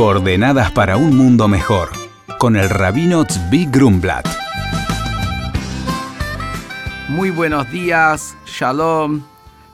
Coordenadas para un mundo mejor, con el rabino Tzvi Grumblat. Muy buenos días, Shalom,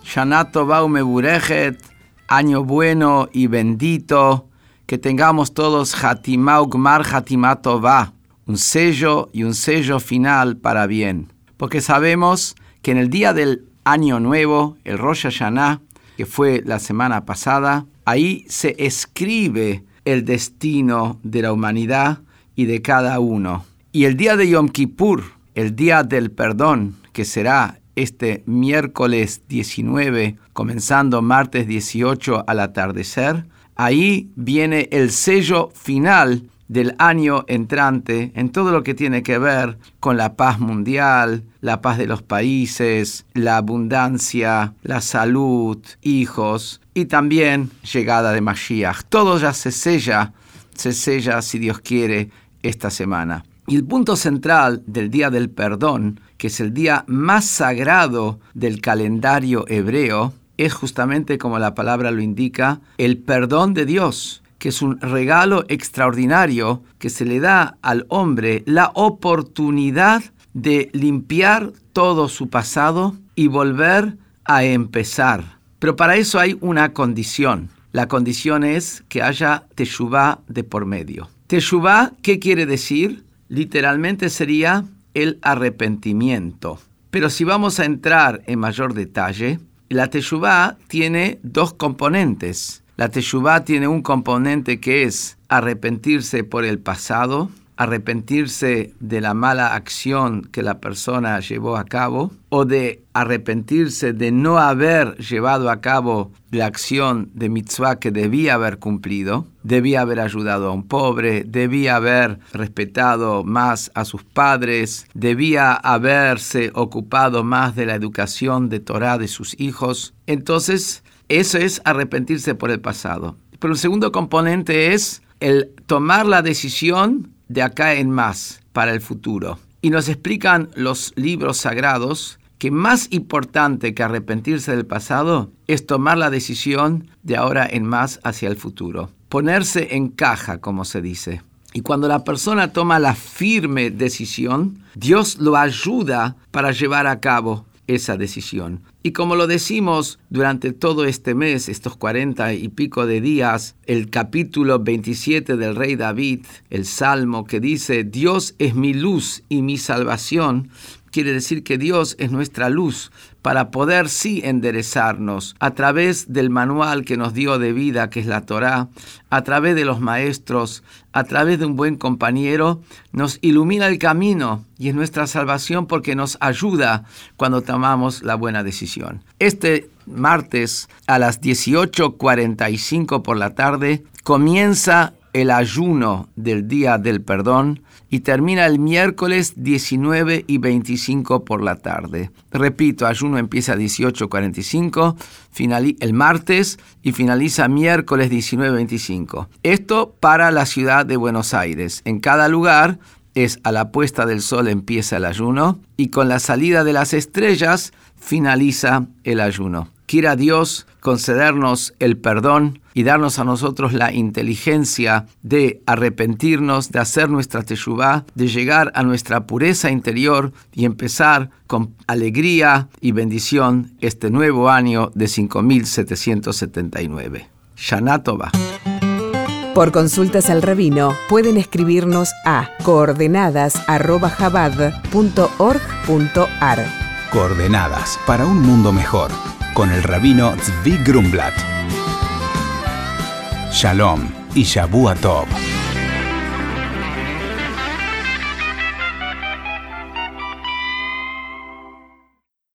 Shanato Baume Burejet, año bueno y bendito, que tengamos todos Hatimau Gmar Hatimato Va, un sello y un sello final para bien. Porque sabemos que en el día del año nuevo, el Rosh Hashanah, que fue la semana pasada, ahí se escribe el destino de la humanidad y de cada uno. Y el día de Yom Kippur, el día del perdón, que será este miércoles 19, comenzando martes 18 al atardecer, ahí viene el sello final del año entrante en todo lo que tiene que ver con la paz mundial, la paz de los países, la abundancia, la salud, hijos y también llegada de Mashiach. Todo ya se sella, se sella si Dios quiere esta semana. Y el punto central del Día del Perdón, que es el día más sagrado del calendario hebreo, es justamente como la palabra lo indica, el perdón de Dios es un regalo extraordinario que se le da al hombre la oportunidad de limpiar todo su pasado y volver a empezar. Pero para eso hay una condición. La condición es que haya teshuvah de por medio. Teshuvah, ¿qué quiere decir? Literalmente sería el arrepentimiento. Pero si vamos a entrar en mayor detalle, la teshuvah tiene dos componentes. La teshuvah tiene un componente que es arrepentirse por el pasado, arrepentirse de la mala acción que la persona llevó a cabo o de arrepentirse de no haber llevado a cabo la acción de mitzvah que debía haber cumplido, debía haber ayudado a un pobre, debía haber respetado más a sus padres, debía haberse ocupado más de la educación de Torah de sus hijos. Entonces, eso es arrepentirse por el pasado. Pero el segundo componente es el tomar la decisión de acá en más para el futuro. Y nos explican los libros sagrados que más importante que arrepentirse del pasado es tomar la decisión de ahora en más hacia el futuro. Ponerse en caja, como se dice. Y cuando la persona toma la firme decisión, Dios lo ayuda para llevar a cabo esa decisión. Y como lo decimos durante todo este mes, estos cuarenta y pico de días, el capítulo 27 del rey David, el salmo que dice, Dios es mi luz y mi salvación, quiere decir que Dios es nuestra luz para poder sí enderezarnos a través del manual que nos dio de vida, que es la Torá, a través de los maestros, a través de un buen compañero, nos ilumina el camino y es nuestra salvación porque nos ayuda cuando tomamos la buena decisión. Este martes a las 18.45 por la tarde comienza el ayuno del día del perdón y termina el miércoles 19 y 25 por la tarde. Repito, ayuno empieza a 18.45, el martes y finaliza miércoles 19 25. Esto para la ciudad de Buenos Aires. En cada lugar es a la puesta del sol empieza el ayuno y con la salida de las estrellas finaliza el ayuno. Quiera Dios concedernos el perdón y darnos a nosotros la inteligencia de arrepentirnos, de hacer nuestra teshuvah, de llegar a nuestra pureza interior y empezar con alegría y bendición este nuevo año de 5779. Shana Tova. Por consultas al rabino pueden escribirnos a coordenadas@jabad.org.ar. Coordenadas para un mundo mejor con el rabino Zvi Grumblat. Shalom y Shabu Tov.